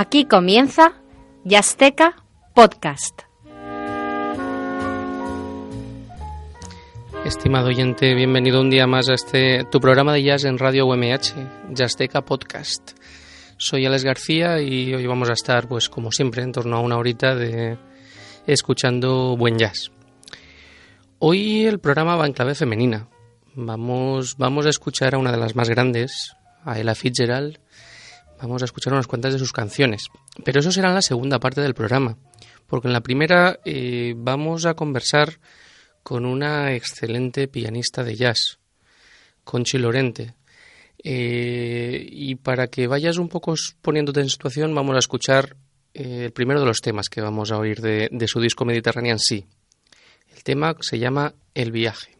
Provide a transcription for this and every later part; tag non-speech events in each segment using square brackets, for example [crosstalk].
Aquí comienza Yasteca Podcast. Estimado oyente, bienvenido un día más a este tu programa de jazz en Radio UMH, Yasteca Podcast. Soy Alex García y hoy vamos a estar, pues como siempre, en torno a una horita de escuchando buen jazz. Hoy el programa va en clave femenina. Vamos, vamos a escuchar a una de las más grandes, a Ella Fitzgerald, vamos a escuchar unas cuantas de sus canciones. Pero eso será en la segunda parte del programa, porque en la primera eh, vamos a conversar con una excelente pianista de jazz, Conchi Lorente. Eh, y para que vayas un poco poniéndote en situación, vamos a escuchar eh, el primero de los temas que vamos a oír de, su disco Mediterranean Sea. El tema se llama El viaje.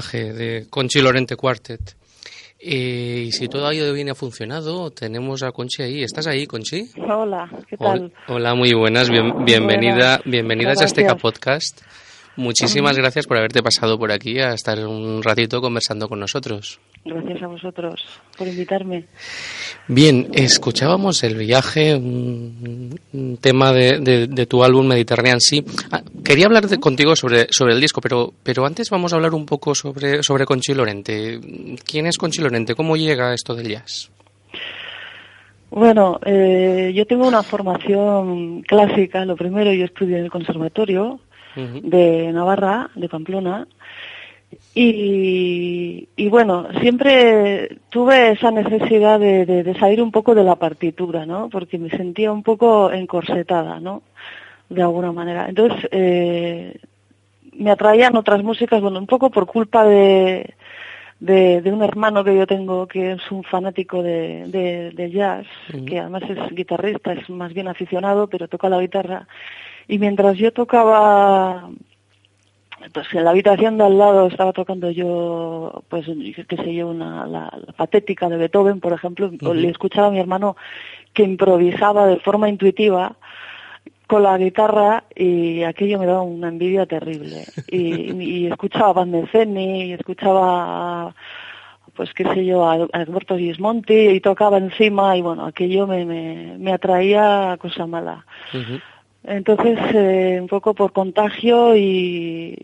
Viaje de Conchi Lorente Quartet. Eh, y si todo ha ido bien y ha funcionado, tenemos a Conchi ahí. ¿Estás ahí, Conchi? Hola, ¿qué tal? Hola, muy buenas. bienvenida bienvenida a Azteca Podcast. Muchísimas gracias por haberte pasado por aquí a estar un ratito conversando con nosotros. Gracias a vosotros por invitarme. Bien, escuchábamos el viaje, un, tema de, tu álbum Mediterranean Sí. Ah, quería hablar contigo sobre, sobre el disco, pero, pero antes vamos a hablar un poco sobre, sobre Conchi Lorente. ¿Quién es Conchi Lorente? ¿Cómo llega esto del jazz? Bueno, eh, yo tengo una formación clásica. Lo primero, yo estudié en el conservatorio de Navarra, de Pamplona, y, bueno, siempre tuve esa necesidad de, salir un poco de la partitura, ¿no? Porque me sentía un poco encorsetada, ¿no? De alguna manera. Entonces, eh, me atraían otras músicas, bueno, un poco por culpa de, de, un hermano que yo tengo que es un fanático de, de jazz, que además es guitarrista, es más bien aficionado, pero toca la guitarra. Y mientras yo tocaba pues en la habitación de al lado estaba tocando yo, pues, qué sé yo, una, la, patética de Beethoven, por ejemplo, le escuchaba a mi hermano que improvisaba de forma intuitiva con la guitarra y aquello me daba una envidia terrible. Y, escuchaba a Van y escuchaba, pues qué sé yo, a, Alberto Gismonti y tocaba encima y bueno, aquello me, me, me atraía a cosa mala. Entonces, eh, un poco por contagio y,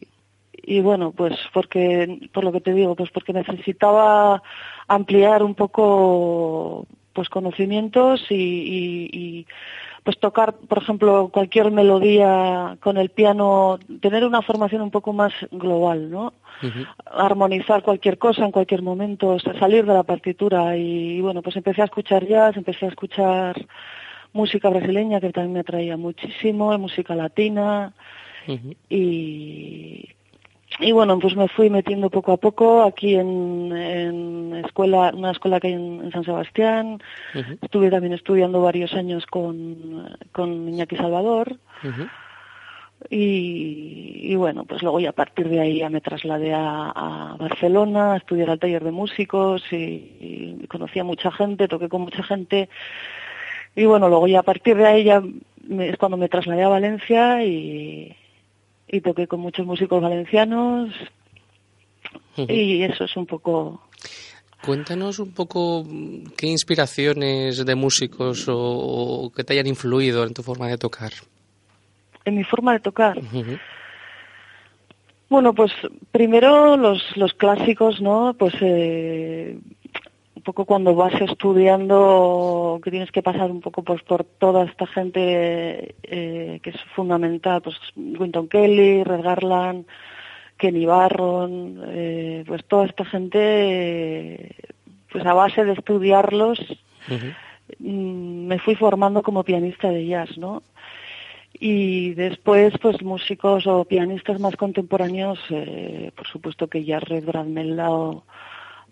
y bueno, pues porque, por lo que te digo, pues porque necesitaba ampliar un poco pues conocimientos y, y, pues tocar, por ejemplo, cualquier melodía con el piano, tener una formación un poco más global, ¿no? Armonizar cualquier cosa en cualquier momento, salir de la partitura y, bueno, pues empecé a escuchar jazz, empecé a escuchar música brasileña que también me atraía muchísimo, música latina y, y bueno, pues me fui metiendo poco a poco aquí en, en escuela, una escuela que hay en, San Sebastián. Estuve también estudiando varios años con, con Iñaki Salvador. y, bueno, pues luego ya a partir de ahí ya me trasladé a, Barcelona a estudiar al taller de músicos y, y, conocí a mucha gente, toqué con mucha gente. Y bueno, luego ya a partir de ahí ya es cuando me trasladé a Valencia y, y toqué con muchos músicos valencianos y eso es un poco... Cuéntanos un poco qué inspiraciones de músicos o, que te hayan influido en tu forma de tocar. En mi forma de tocar. Bueno, pues primero los, los clásicos, ¿no? Pues eh, poco cuando vas estudiando que tienes que pasar un poco pues por toda esta gente eh, que es fundamental, pues Winton Kelly, Red Garland, Kenny Barron, eh, pues toda esta gente, pues a base de estudiarlos, mm, me fui formando como pianista de jazz, ¿no? Y después, pues músicos o pianistas más contemporáneos, eh, por supuesto que ya Red Brad Meldau,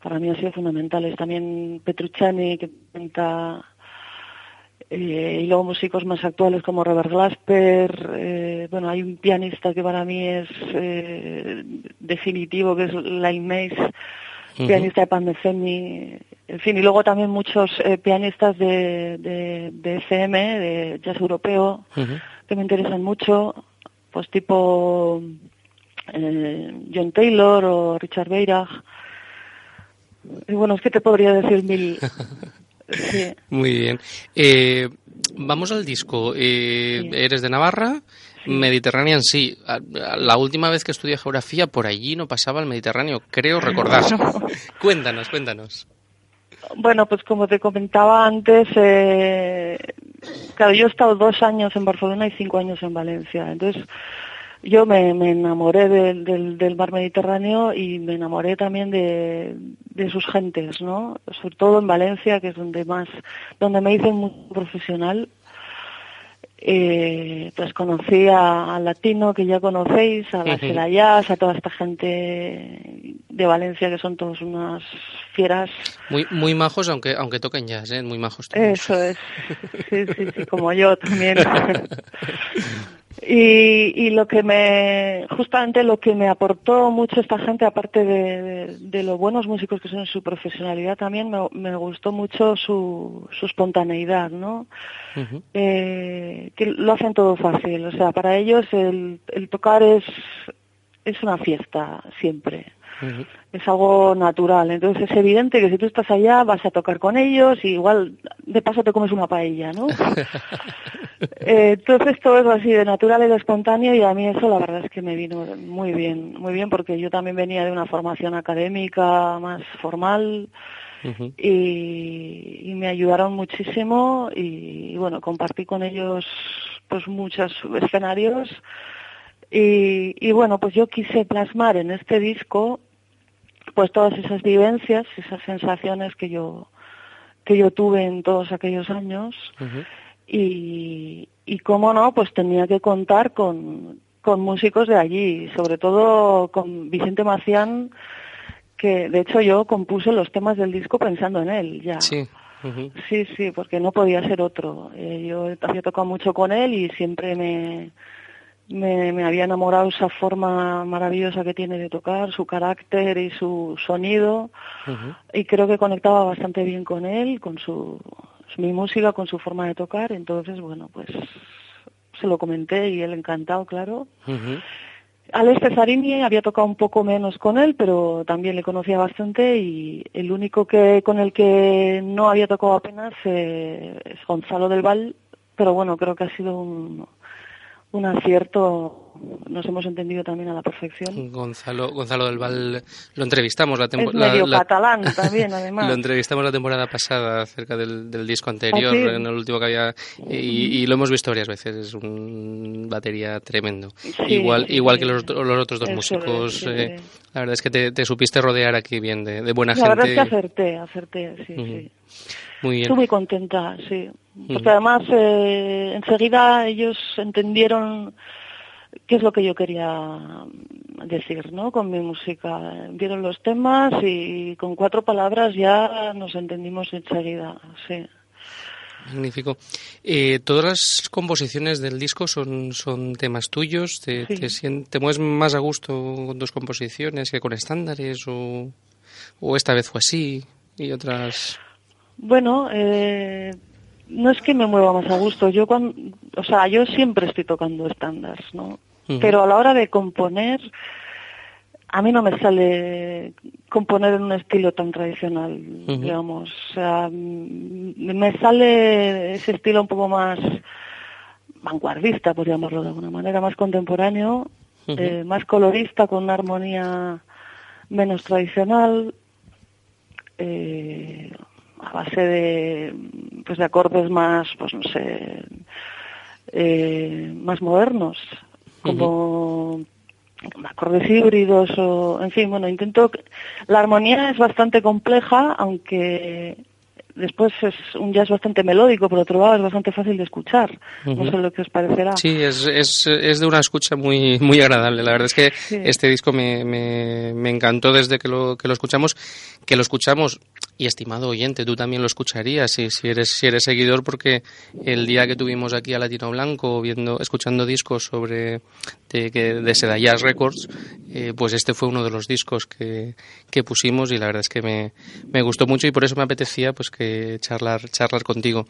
para mí ha sido fundamentales. También Petrucciani, que cuenta, eh, y luego músicos más actuales como Robert Glasper. Eh, bueno, hay un pianista que para mí es eh, definitivo, que es Laine Mace, pianista de Pandefemi. En fin, y luego también muchos pianistas de, de, FM, de jazz europeo, que me interesan mucho, pues tipo John Taylor o Richard Beirach. Y bueno, es que te podría decir mil. [laughs] Muy bien. Eh, vamos al disco. Eh, eres de Navarra. Mediterráneo en sí. La última vez que estudié geografía, por allí no pasaba el Mediterráneo, creo recordar. [laughs] cuéntanos, cuéntanos. Bueno, pues como te comentaba antes, eh, claro, yo he estado dos años en Barcelona y cinco años en Valencia. Entonces, yo me, enamoré del, mar Mediterráneo y me enamoré también de, sus gentes, ¿no? Sobre todo en Valencia, que es donde más, donde me hice muy profesional. Eh, pues conocí al latino que ya conocéis, a las uh a toda esta gente de Valencia que son todos unas fieras. Muy muy majos, aunque aunque toquen jazz, ¿eh? muy majos. Eso es, sí, sí, sí, como yo también. [laughs] Y, y, lo que me, justamente lo que me aportó mucho esta gente, aparte de, de, los buenos músicos que son en su profesionalidad, también me, me gustó mucho su, su espontaneidad, ¿no? eh, que lo hacen todo fácil, o sea, para ellos el, el tocar es, es una fiesta siempre es algo natural. Entonces es evidente que si tú estás allá vas a tocar con ellos y igual de paso te comes una paella, ¿no? [laughs] eh, entonces todo es así de natural y de espontáneo y a mí eso la verdad es que me vino muy bien, muy bien porque yo también venía de una formación académica más formal. y, y, me ayudaron muchísimo y, y, bueno compartí con ellos pues muchos escenarios y, y, bueno, pues yo quise plasmar en este disco pues todas esas vivencias, esas sensaciones que yo que yo tuve en todos aquellos años y, y cómo no, pues tenía que contar con, con músicos de allí, sobre todo con Vicente Macián, que de hecho yo compuse los temas del disco pensando en él ya. Sí. Sí, sí, porque no podía ser otro. Eh, yo había tocado mucho con él y siempre me, me, me, había enamorado esa forma maravillosa que tiene de tocar, su carácter y su sonido, y creo que conectaba bastante bien con él, con su mi música, con su forma de tocar, entonces bueno, pues se lo comenté y él encantado, claro. Alex Cesarini había tocado un poco menos con él, pero también le conocía bastante y el único que con el que no había tocado apenas eh, es Gonzalo del Val, pero bueno, creo que ha sido un, un acierto nos hemos entendido también a la perfección. Gonzalo, Gonzalo del Val lo entrevistamos la temporada. medio catalán [laughs] también, además. lo entrevistamos la temporada pasada acerca del, del disco anterior, ¿Ah, en el último que había, y, y, lo hemos visto varias veces. Es un batería tremendo. igual sí, igual que los, los, otros dos músicos. Eh, la verdad es que te, te, supiste rodear aquí bien de, de buena la gente. La verdad es que acerté, acerté, sí, uh -huh. sí. Muy bien. Estoy muy contenta, sí. Porque además eh, enseguida ellos entendieron qué es lo que yo quería decir, ¿no? Con mi música. Vieron los temas y con cuatro palabras ya nos entendimos enseguida, sí. Magnífico. Eh, ¿Todas las composiciones del disco son, son temas tuyos? ¿Te, Sí. te, sien- te mueves más a gusto con tus composiciones que con estándares? ¿O, o esta vez fue así y otras...? Bueno, eh, no es que me mueva más a gusto. Yo cuando, o sea, yo siempre estoy tocando estándares, ¿no? Pero a la hora de componer, a mí no me sale componer en un estilo tan tradicional, digamos. O sea, mm, me sale ese estilo un poco más vanguardista, por llamarlo de alguna manera, más contemporáneo, eh, más colorista, con una armonía menos tradicional, eh, a base de, pues de acordes más, pues no sé, eh, más modernos, como acordes híbridos o, en fin, bueno, intento, la armonía es bastante compleja, aunque después es un jazz bastante melódico, por otro lado es bastante fácil de escuchar, no sé lo que os parecerá. Sí, es, es, es de una escucha muy, muy agradable. La verdad es que Sí. este disco me, me, me encantó desde que lo, que lo escuchamos, que lo escuchamos, y estimado oyente, tú también lo escucharías si, si, eres, si eres seguidor, porque el día que tuvimos aquí a Latino Blanco, viendo, escuchando discos sobre de, de Seda Jazz Records, eh, pues este fue uno de los discos que, que pusimos y la verdad es que me, me gustó mucho y por eso me apetecía pues que charlar, charlar contigo.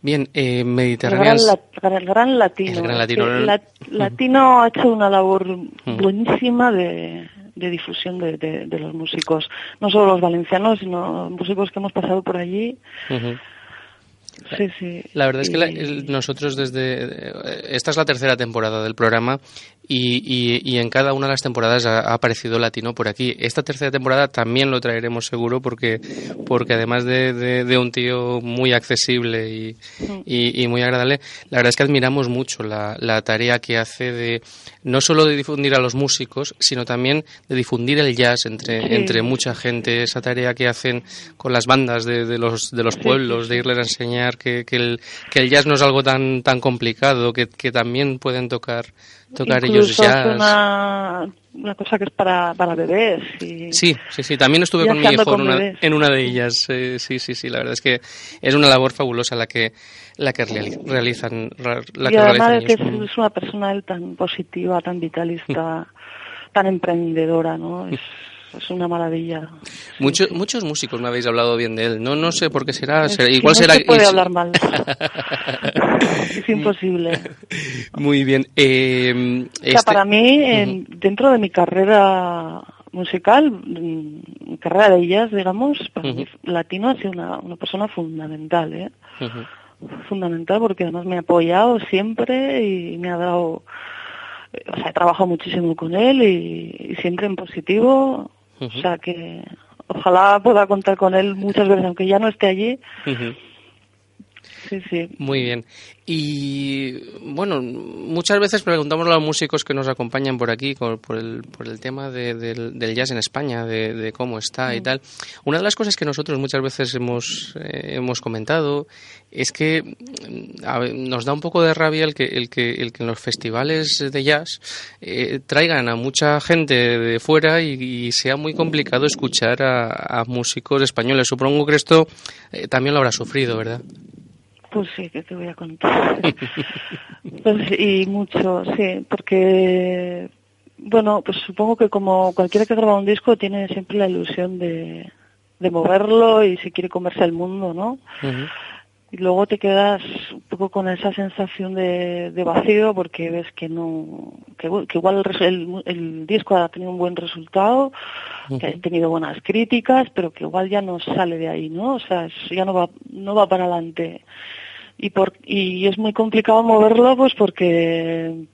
Bien, eh, El gran, Mediterranean... la- el gran latino. El gran latino. la- latino ha hecho una labor Mm. buenísima de, de difusión de, de- de los músicos, no solo los valencianos, sino músicos que hemos pasado por allí. Sí, sí. La verdad es que la- nosotros desde... eh, Esta es la tercera temporada del programa y, y- y en cada una de las temporadas ha, ha aparecido latino por aquí. Esta tercera temporada también lo traeremos seguro porque, porque además de, de- de un tío muy accesible y, y- y muy agradable, la verdad es que admiramos mucho la, la tarea que hace de no solo de difundir a los músicos, sino también de difundir el jazz entre, entre mucha gente, esa tarea que hacen con las bandas de, de los, de los pueblos, de irles a enseñar que, que, el, que el jazz no es algo tan, tan complicado, que, que también pueden tocar tocar ellos jazz. Una, una cosa que es para, para bebés. Y sí, sí, sí. También estuve con mi hijo en una, en una, de ellas. Eh, sí, sí, sí. La verdad es que es una labor fabulosa la que la que realizan. La y que además realizan es que ellos. es, una persona tan positiva, tan vitalista, tan emprendedora, ¿no? Es, es una maravilla. Muchos muchos músicos me habéis hablado bien de él. No no sé por qué será. Será- que igual no será. se puede hablar mal. [laughs] es imposible. [laughs] Muy bien. Eh, O sea, este- para mí, en- dentro de mi carrera musical, mm, mi carrera de ellas, digamos, para mí, Latino ha sido una, una persona fundamental, ¿eh? Fundamental porque además me ha apoyado siempre y me ha dado... O sea, he trabajado muchísimo con él y, y siempre en positivo. O sea que ojalá pueda contar con él muchas veces, aunque ya no esté allí. Sí, sí. Muy bien. Y bueno, muchas veces preguntamos a los músicos que nos acompañan por aquí por, el, por el tema de- del, del jazz en España, de, de cómo está y tal. Una de las cosas que nosotros muchas veces hemos, eh, hemos comentado es que mm, a ver, nos da un poco de rabia el que, el que, el que en los festivales de jazz eh, traigan a mucha gente de fuera y, y sea muy complicado escuchar a, a músicos españoles. Supongo que esto eh, también lo habrá sufrido, ¿verdad? Pues sí, que te voy a contar. [laughs] Pues, y mucho, sí, porque, bueno, pues supongo que como cualquiera que graba un disco tiene siempre la ilusión de, de moverlo y si quiere comerse el mundo, ¿no? Y luego te quedas un poco con esa sensación de, de vacío porque ves que no, que, que igual el, res- el- el disco ha tenido un buen resultado, que ha tenido buenas críticas, pero que igual ya no sale de ahí, ¿no? O sea, es- ya no va, no va para adelante. Y por, y es muy complicado moverlo pues porque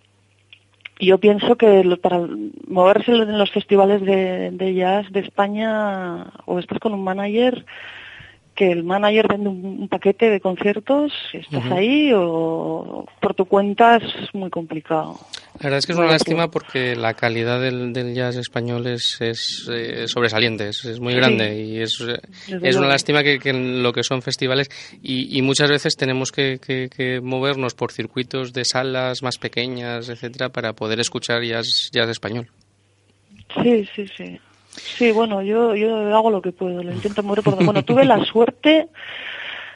yo pienso que lo- para moverse en los festivales de, de jazz de España o estás con un manager que el manager vende un, un paquete de conciertos, estás ahí o por tu cuenta es muy complicado. La verdad es que es una lástima porque la calidad del, del jazz español es, es, eh, sobresaliente, es, es muy Sí. grande y es, es una lástima que, que en lo que son festivales y, y muchas veces tenemos que, que- que movernos por circuitos de salas más pequeñas, etcétera, para poder escuchar jazz, jazz español. Sí, sí, sí. Sí, bueno, yo, yo hago lo que puedo, lo intento mover por... Bueno, tuve la [laughs] suerte,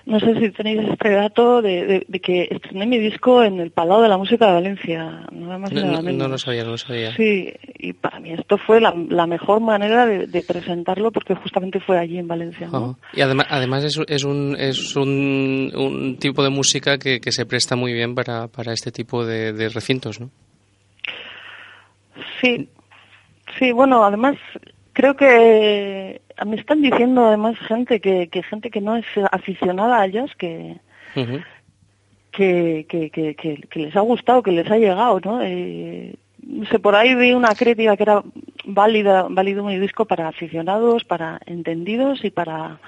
no sé si tenéis este dato, de, de- de que estrené mi disco en el Palau de la Música de Valencia, nada más No, nada no- menos. no lo sabía, no lo sabía. Sí, y para mí esto fue la, la mejor manera de, de presentarlo porque justamente fue allí en Valencia, ¿no? Y además, además es, es, un, es un, un tipo de música que, que se presta muy bien para, para este tipo de, de recintos, ¿no? Sí, sí, bueno, además creo que me están diciendo además gente que, que gente que no es aficionada a que, que, que, que, que- que les ha gustado, que les ha llegado, ¿no? Eh, no sé, por ahí vi una crítica que era válida, válido mi disco para aficionados, para entendidos y para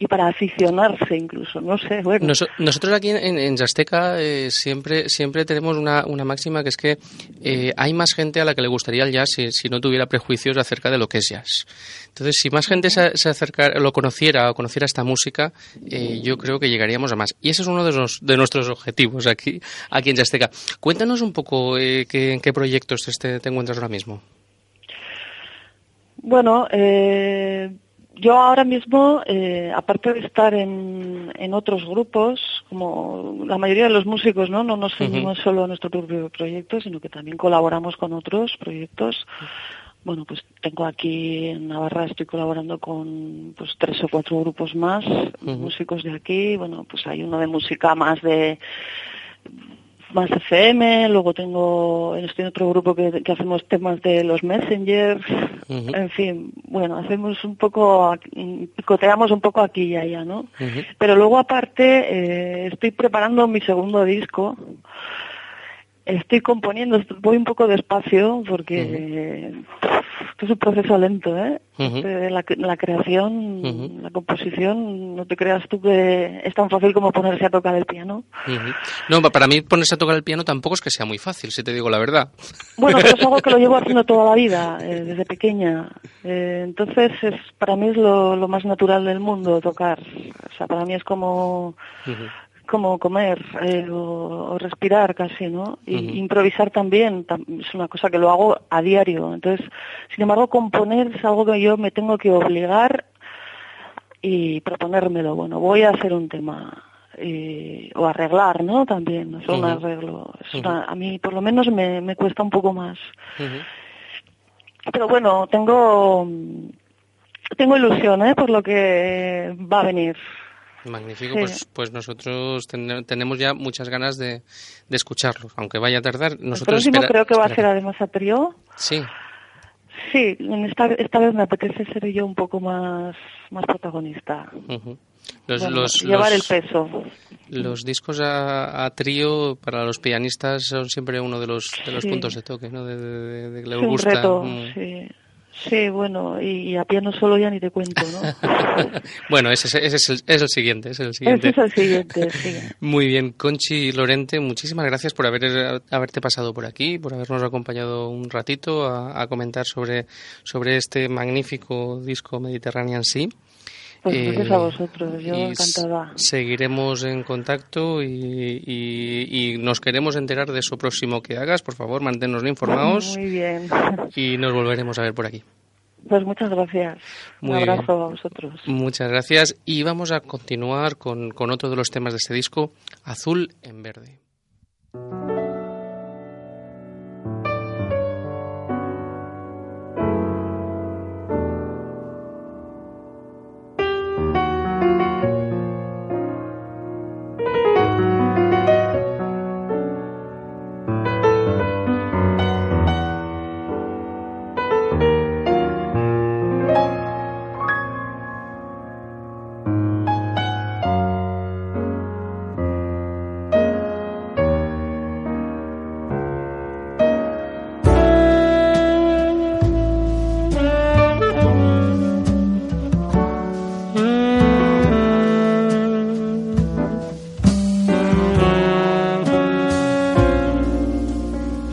y para aficionarse incluso, no sé, bueno. Noso- nosotros aquí en, en Yasteca eh, siempre, siempre tenemos una, una máxima que es que eh, hay más gente a la que le gustaría el jazz si, si no tuviera prejuicios acerca de lo que es jazz. Entonces, si más gente se, se acercara, lo conociera o conociera esta música, eh, yo creo que llegaríamos a más. Y ese es uno de, los- de nuestros objetivos aquí, aquí en Yasteca. Cuéntanos un poco eh, qué- en qué proyectos te, te encuentras ahora mismo. Bueno, eh, yo ahora mismo, eh, aparte de estar en, en otros grupos, como la mayoría de los músicos, ¿no? No nos ceñimos solo a nuestro propio proyecto, sino que también colaboramos con otros proyectos. Bueno, pues tengo aquí en Navarra, estoy colaborando con pues tres o cuatro grupos más, músicos de aquí. Bueno, pues hay uno de música más de más FM, luego tengo, estoy en otro grupo que, que hacemos temas de los messengers, en fin, bueno, hacemos un poco, picoteamos un poco aquí y allá, ¿no? Pero luego aparte eh, estoy preparando mi segundo disco, estoy componiendo, voy un poco despacio porque esto es un proceso lento, ¿eh? Ujú. Este, la, la creación, la composición, no te creas tú que es tan fácil como ponerse a tocar el piano. No, pa- para mí ponerse a tocar el piano tampoco es que sea muy fácil, si te digo la verdad. Bueno, pero es algo que lo llevo [laughs] haciendo toda la vida, eh, desde pequeña. Eh, entonces, es, para mí es lo, lo más natural del mundo tocar. O sea, para mí es como. Como comer eh, o, respirar casi, ¿no? Y improvisar también es una cosa que lo hago a diario. Entonces, sin embargo, componer es algo que yo me tengo que obligar y proponérmelo. Bueno, voy a hacer un tema eh, o arreglar, ¿no? También, es un arreglo. a mí, por lo menos, me, me cuesta un poco más. Pero bueno, tengo tengo ilusión, ¿eh? Por lo que va a venir. Magnífico, pues, pues nosotros tenemos ya muchas ganas de, de escucharlo, aunque vaya a tardar. Nosotros el próximo creo que va a ser además a trío. Sí. Sí, esta, esta vez me apetece ser yo un poco más, más protagonista. llevar el peso. Los discos a, trío para los pianistas son siempre uno de los, de los puntos de toque, ¿no? De, de, que les gusta. Un reto, mm. sí. Sí, bueno, y, a piano solo ya ni te cuento, ¿no? [laughs] bueno, ese, ese es, el, es, el, siguiente, es el siguiente. Ese es el siguiente, sí. [laughs] Muy bien, Conchi Lorente, muchísimas gracias por haber, haberte pasado por aquí, por habernos acompañado un ratito a, comentar sobre, sobre este magnífico disco Mediterranean Sea. Pues gracias a eh, vosotros, yo encantada. Seguiremos en contacto y, y, nos queremos enterar de eso próximo que hagas. Por favor, manténnos informados. Muy bien. Y nos volveremos a ver por aquí. Pues muchas gracias. Un abrazo a vosotros. Muchas gracias. Y vamos a continuar con, con otro de los temas de este disco, Azul en Verde.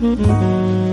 嗯嗯嗯。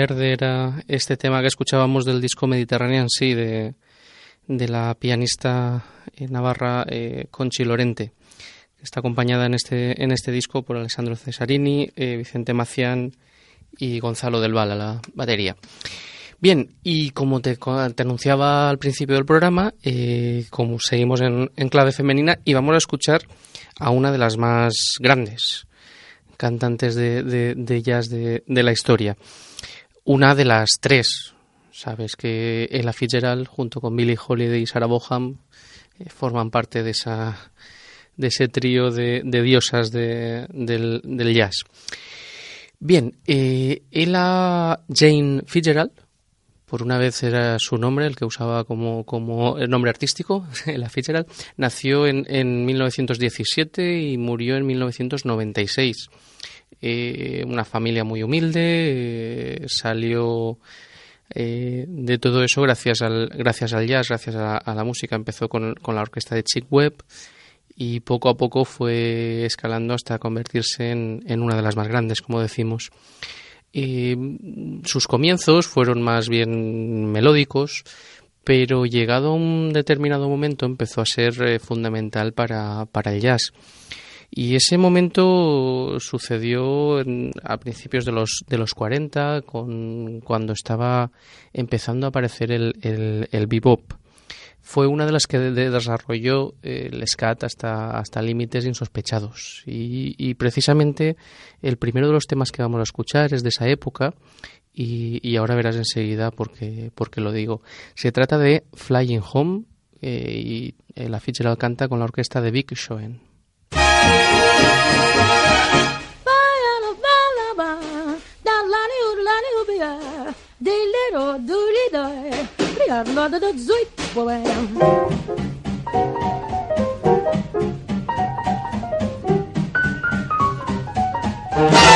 Verde era este tema que escuchábamos del disco Mediterranean sí, de, de la pianista eh, navarra eh, Conchi Lorente. Está acompañada en este, en este disco por Alessandro Cesarini, eh, Vicente Macián y Gonzalo del Val a la batería. Bien, y como te, anunciaba al principio del programa, como seguimos en, en clave femenina, y vamos a escuchar a una de las más grandes cantantes de, de, jazz de, de, la historia. Una de las tres. Sabes que Ella Fitzgerald, junto con Billie Holiday y Sarah Boham, eh, forman parte de, esa, de ese trío de, diosas del, del, jazz. Bien, eh, Ella Jane Fitzgerald por una vez era su nombre, el que usaba como, como el nombre artístico, [laughs] la Fitzgerald, nació en, en 1917 y murió en 1996. Eh, una familia muy humilde, eh, salió eh, de todo eso gracias al, gracias al jazz, gracias a, la música. Empezó con, con, la orquesta de Chick Webb y poco a poco fue escalando hasta convertirse en, en una de las más grandes, como decimos sus comienzos fueron más bien melódicos, pero llegado a un determinado momento empezó a ser eh, fundamental para, para, el jazz. Y ese momento sucedió a principios de los, de los 40, con, cuando estaba empezando a aparecer el, el, bebop fue una de las que desarrolló el SCAT hasta, hasta límites insospechados. Y, precisamente el primero de los temas que vamos a escuchar es de esa época y, ahora verás enseguida por qué, lo digo. Se trata de Flying Home eh, y la Fitzgerald canta con la orquesta de Vic Schoen. Des little doody doy, regarde-la de notre zuit, boy. thank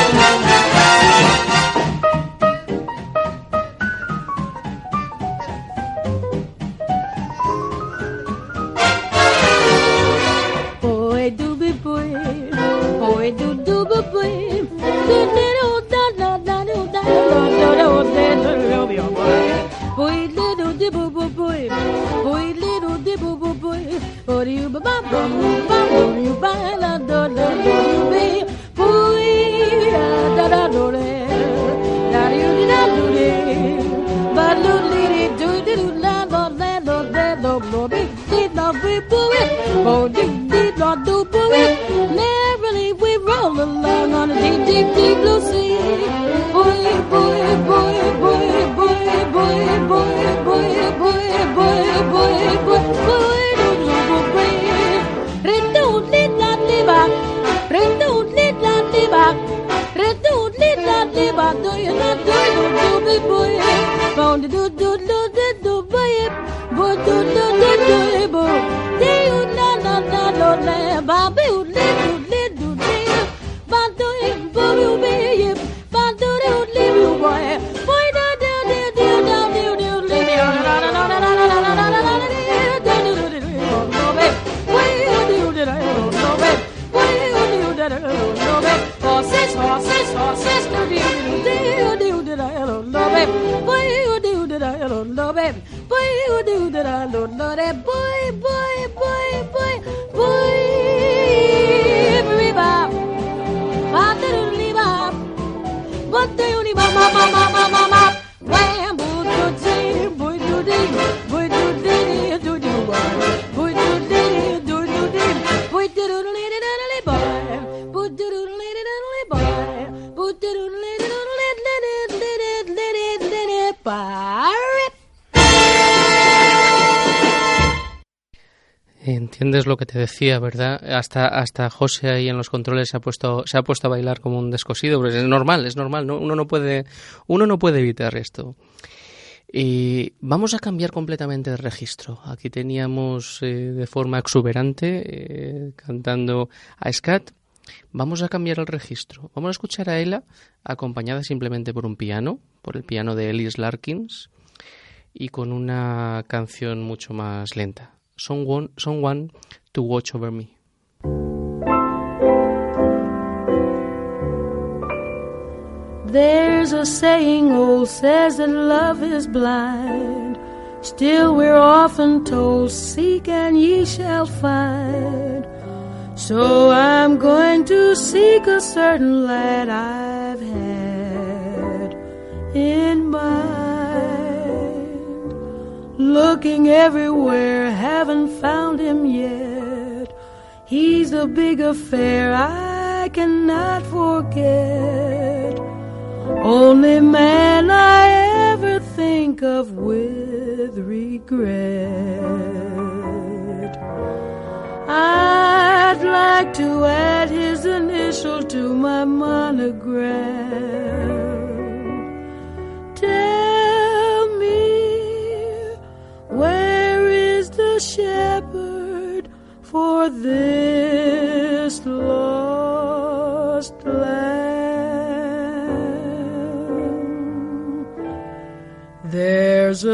Entiendes lo que te decía, ¿verdad? Hasta hasta José ahí en los controles se ha puesto se ha puesto a bailar como un descosido, es normal, es normal, ¿no? uno no puede uno no puede evitar esto. Y vamos a cambiar completamente de registro. Aquí teníamos eh, de forma exuberante eh, cantando a Scat. Vamos a cambiar el registro. Vamos a escuchar a Ella acompañada simplemente por un piano, por el piano de Ellis Larkins y con una canción mucho más lenta. Someone, someone to watch over me. There's a saying old says that love is blind. Still, we're often told, Seek and ye shall find. So I'm going to seek a certain lad I've had in mind. Looking everywhere, haven't found him yet. He's a big affair I cannot forget. Only man I ever think of with regret. I'd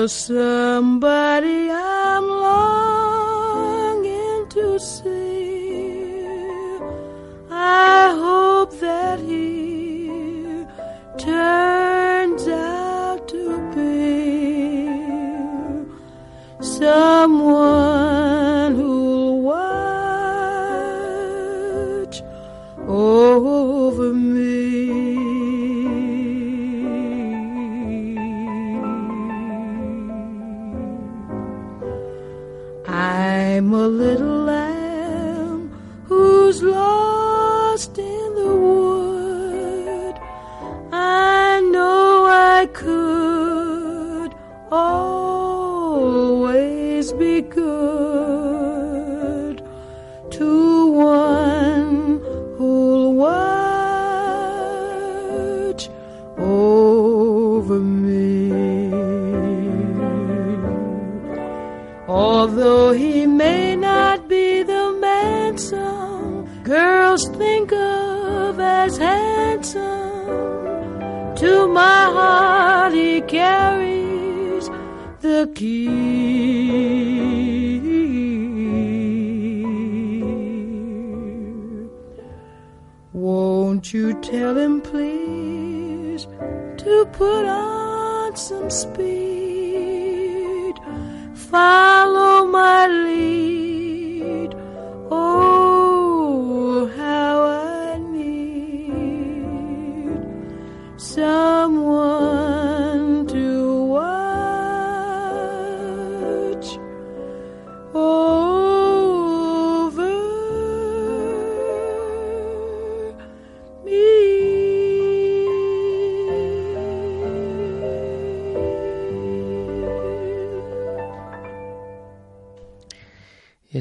somebody my heart he carries the key. Won't you tell him, please, to put on some speed? Follow my lead.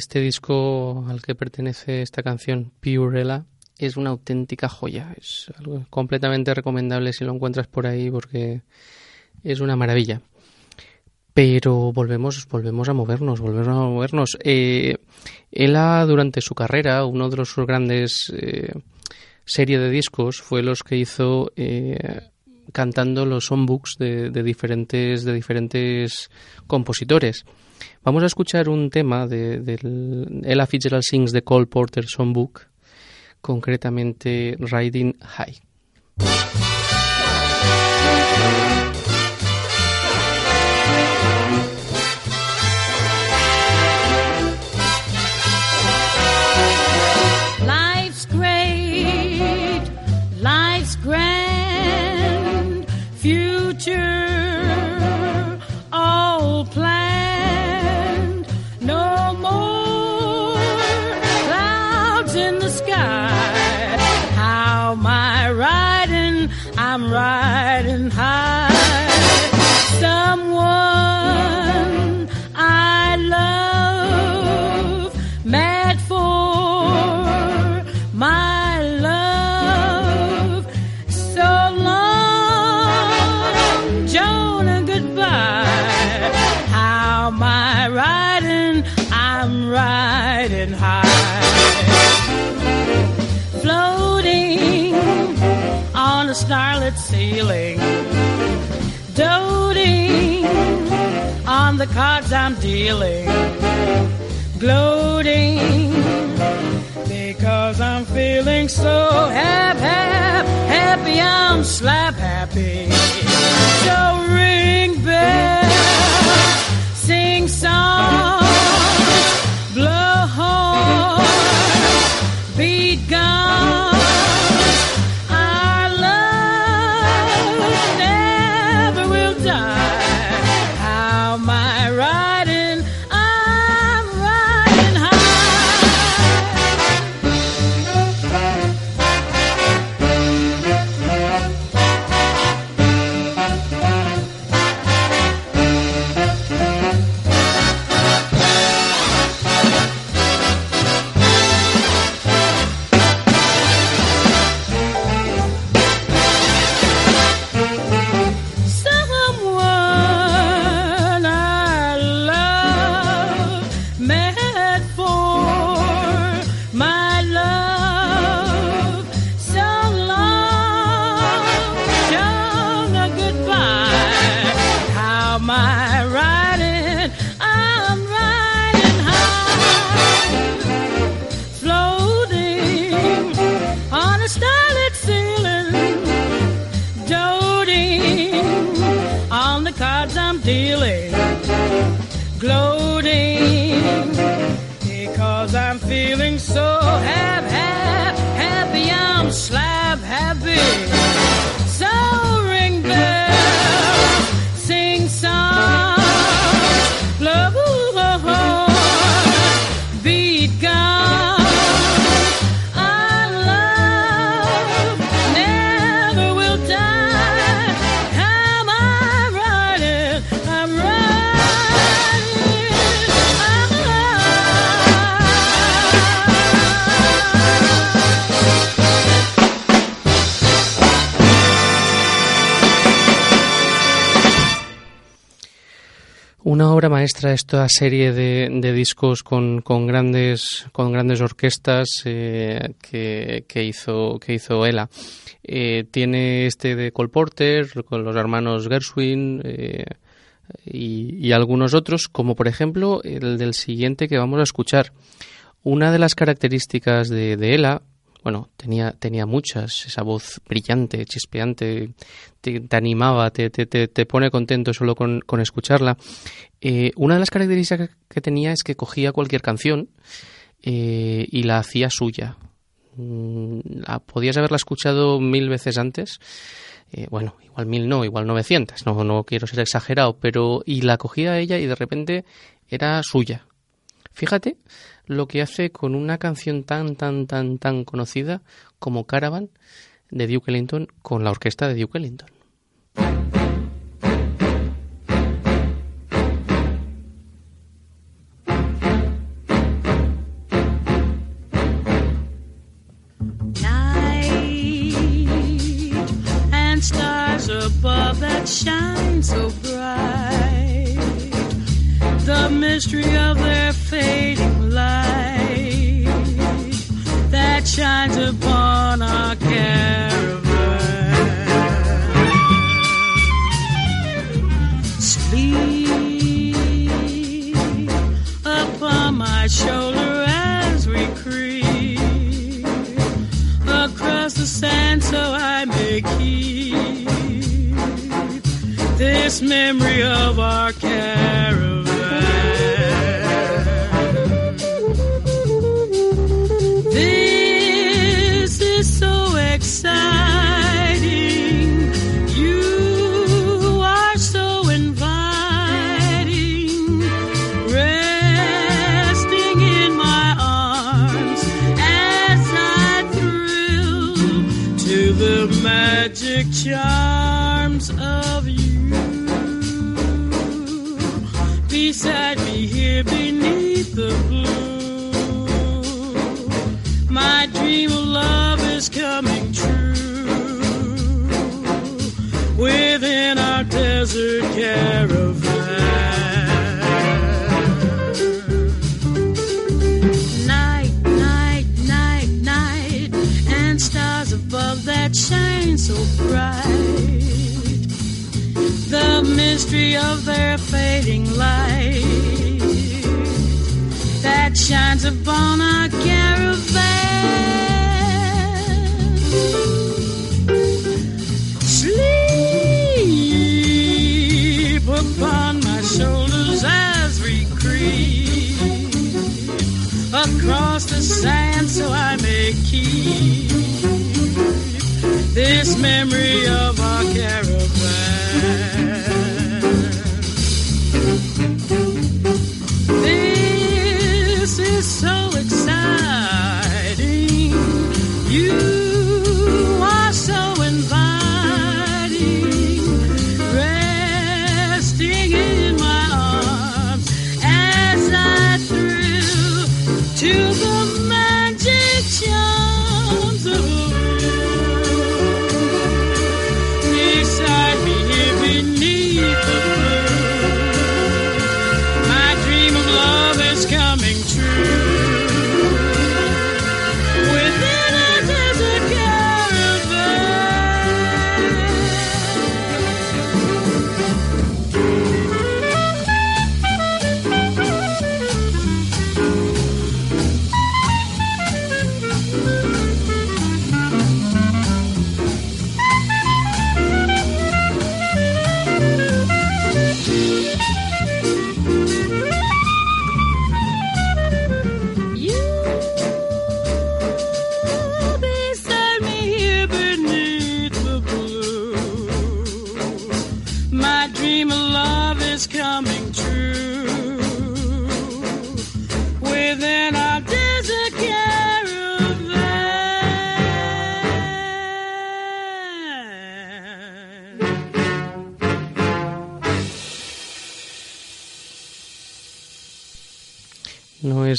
Este disco al que pertenece esta canción, Purella, es una auténtica joya. Es algo completamente recomendable si lo encuentras por ahí porque es una maravilla. Pero volvemos, volvemos a movernos, volvemos a movernos. Eh, durante su carrera, uno de sus grandes eh, serie de discos fue los que hizo eh, cantando los songbooks de, de, diferentes, de diferentes compositores. Vamos a escuchar un tema de, del Ella Fitzgerald Sings the Cole Porter Songbook, concretamente Riding High. In the sky. How am I riding? I'm riding high. Ceiling. Doting on the cards I'm dealing. Gloating because I'm feeling so happy, happy, happy I'm slap happy. So ring bells, sing songs, Una obra maestra esta serie de, de discos con, con grandes con grandes orquestas eh, que, que hizo que hizo Ella. Eh, tiene este de Cole Porter con los hermanos Gershwin eh, y, algunos otros, como por ejemplo el del siguiente que vamos a escuchar. Una de las características de, de Ella, bueno, tenía, tenía muchas, esa voz brillante, chispeante, te, animaba, te, te, te, pone contento solo con, con escucharla. Eh, una de las características que tenía es que cogía cualquier canción eh, y la hacía suya. Mm, la- podías haberla escuchado mil veces antes. eh, bueno, igual mil no, igual 900, no, no quiero ser exagerado, pero y la cogía ella y de repente era suya. Fíjate lo que hace con una canción tan, tan, tan, tan conocida como Caravan de Duke Ellington con la orquesta de Duke Ellington. night and stars above that shine so bright. Mystery of their fading light that shines upon our caravan. Sleep upon my shoulder as we creep across the sand so I may keep this memory of our caravan. Charms of you. Beside me here beneath the blue, my dream of love is coming true. Within our desert caravan. so bright. The mystery of their fading light that shines upon our caravan. Sleep upon my shoulders as we creep across the sand so I may keep this memory of our caravan.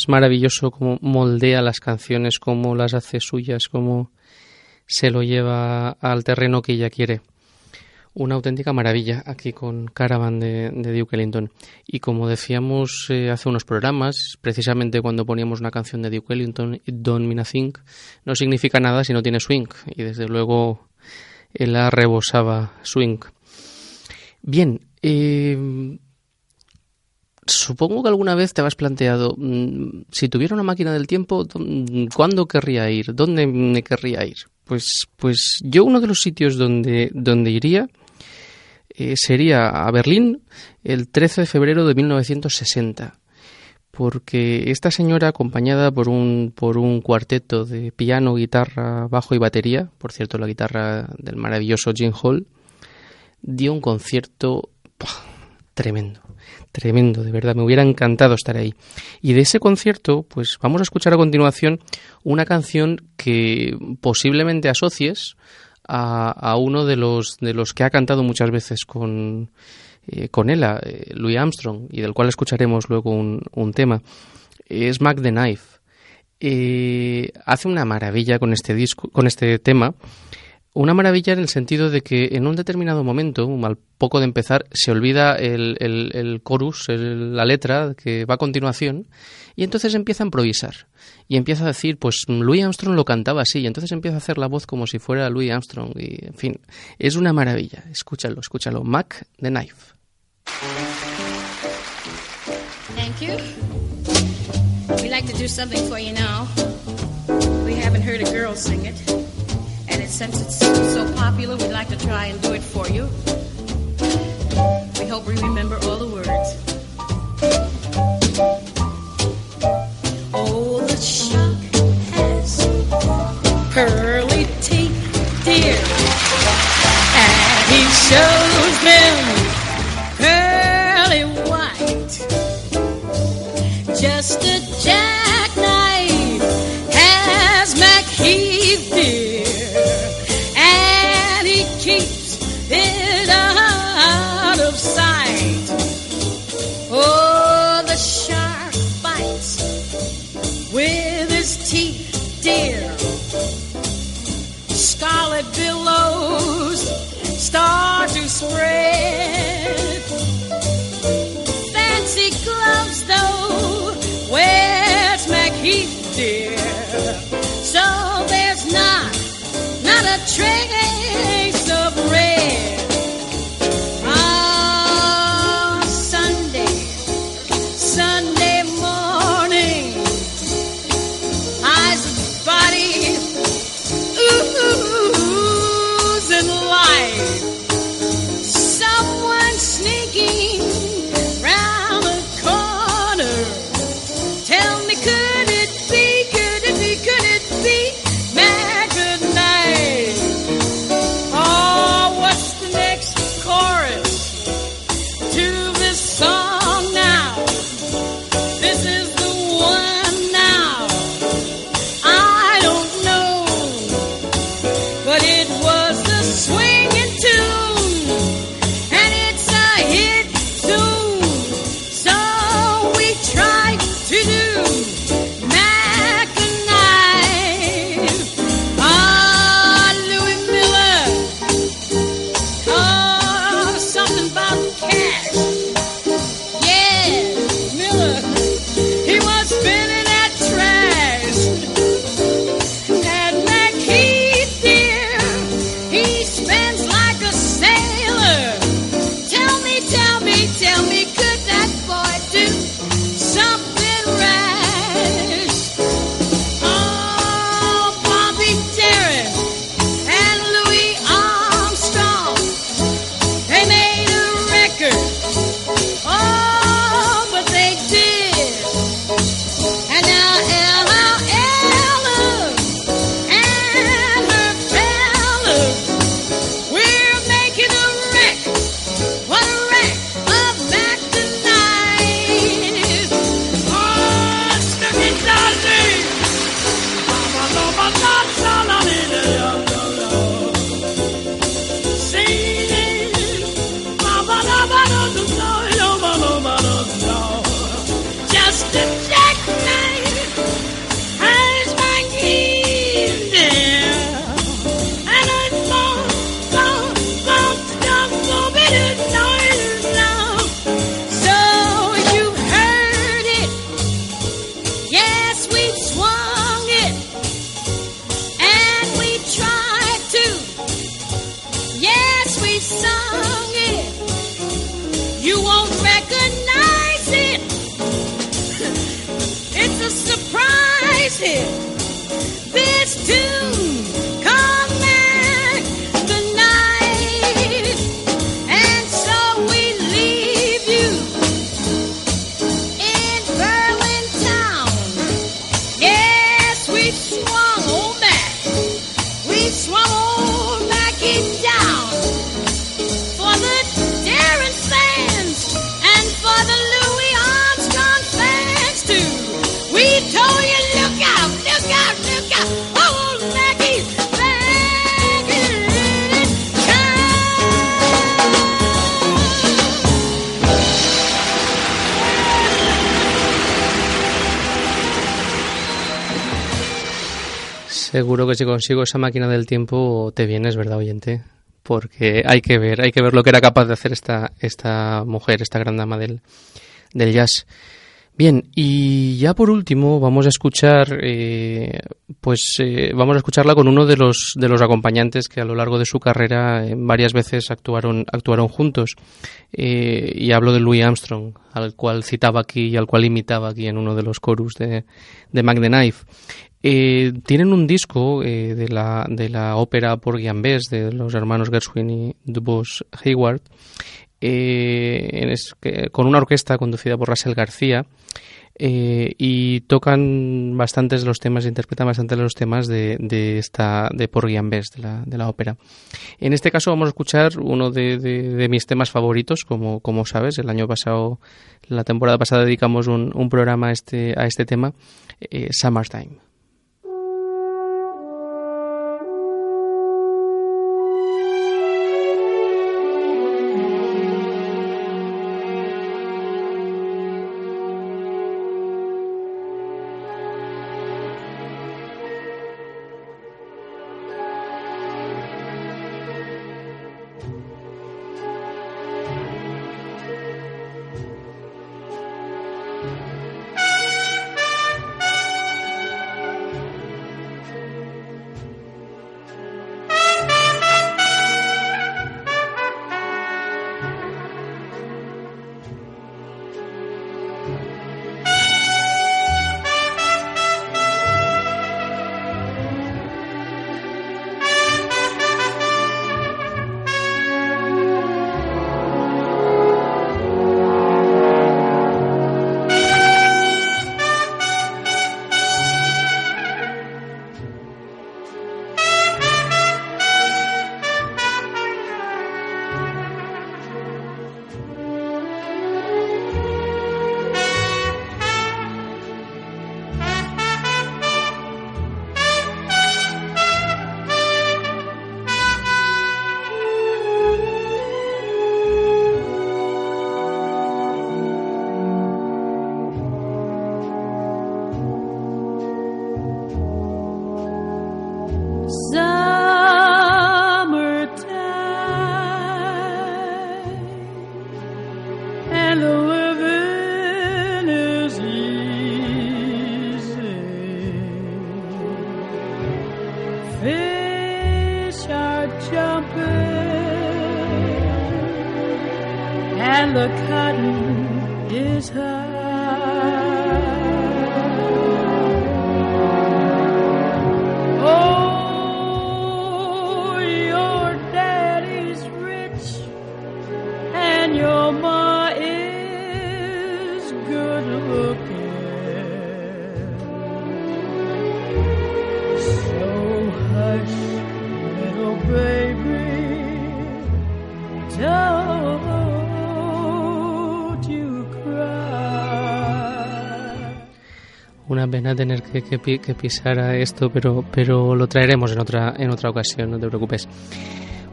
Es maravilloso cómo moldea las canciones, cómo las hace suyas, cómo se lo lleva al terreno que ella quiere. Una auténtica maravilla aquí con Caravan de, Duke Ellington. Y como decíamos eh, hace unos programas, precisamente cuando poníamos una canción de Duke Ellington, Don't Mean a no significa nada si no tiene swing. Y desde luego él la rebosaba swing. Bien, eh, supongo que alguna vez te has planteado, mm, si tuviera una máquina del tiempo, ¿dó- ¿cuándo querría ir? ¿Dónde me querría ir? Pues, pues yo uno de los sitios donde, donde iría eh, sería a Berlín el 13 de febrero de 1960 porque esta señora acompañada por un por un cuarteto de piano, guitarra, bajo y batería, por cierto la guitarra del maravilloso Jim Hall, dio un concierto. Tremendo, tremendo, de verdad, me hubiera encantado estar ahí. Y de ese concierto, pues vamos a escuchar a continuación una canción que posiblemente asocies a, a uno de los, de los que ha cantado muchas veces con, eh, con ella, eh, Louis Armstrong, y del cual escucharemos luego un, un tema. Es Mac the Knife. Eh, hace una maravilla con este disco, con este tema. Una maravilla en el sentido de que en un determinado momento, al poco de empezar, se olvida el, el, el chorus, la letra que va a continuación, y entonces empieza a improvisar. Y empieza a decir, pues Louis Armstrong lo cantaba así, y entonces empieza a hacer la voz como si fuera Louis Armstrong. Y, en fin, es una maravilla. Escúchalo, escúchalo. Mac the Knife. Thank you. We'd like to do something for you now. We haven't heard a girl sing it. Since it's so popular, we'd like to try and do it for you. We hope we remember all the words. Oh, the shark has pearly Scarlet billows start to spread. Seguro que si consigo esa máquina del tiempo te vienes, ¿verdad, oyente? Porque hay que ver, hay que ver lo que era capaz de hacer esta, esta mujer, esta gran dama del, del jazz. Bien, y ya por último vamos a escuchar, eh, pues eh, vamos a escucharla con uno de los de los acompañantes que a lo largo de su carrera eh, varias veces actuaron actuaron juntos. y hablo de Louis Armstrong, al cual citaba aquí y al cual imitaba aquí en uno de los chorus de, de Mac Knife. tienen un disco de, la, de la ópera por Bess de los hermanos Gershwin y Dubois Hayward eh, con una orquesta conducida por Russell García eh, y tocan bastantes de los temas, interpretan bastantes de los temas de, esta de Porgy and Bess, de la, de la ópera. En este caso vamos a escuchar uno de, mis temas favoritos, como, como sabes, el año pasado, la temporada pasada dedicamos un, un programa a este, a este tema, eh, Summertime. Pena tener que, que, pisar a esto, pero, pero lo traeremos en otra, en otra ocasión, no te preocupes.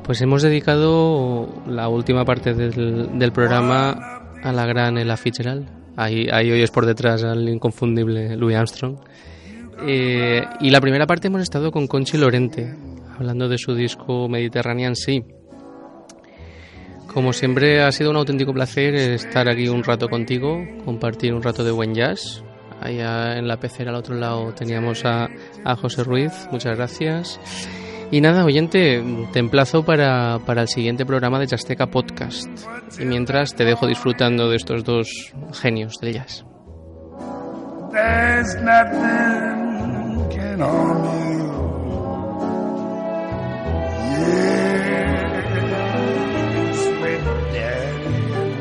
Pues hemos dedicado la última parte del, del programa a la gran Ella Fitzgerald. Ahí, ahí oyes por detrás al inconfundible Louis Armstrong. Eh, y la primera parte hemos estado con Conchi Lorente, hablando de su disco Mediterranean Sea. Como siempre ha sido un auténtico placer estar aquí un rato contigo, compartir un rato de buen jazz, Allá en la pecera al otro lado teníamos a, a José Ruiz, muchas gracias. Y nada, oyente, te emplazo para, para el siguiente programa de Chasteca Podcast. Y mientras te dejo disfrutando de estos dos genios del jazz.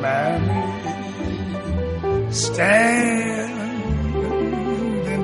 by. And the living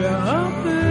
jahan pe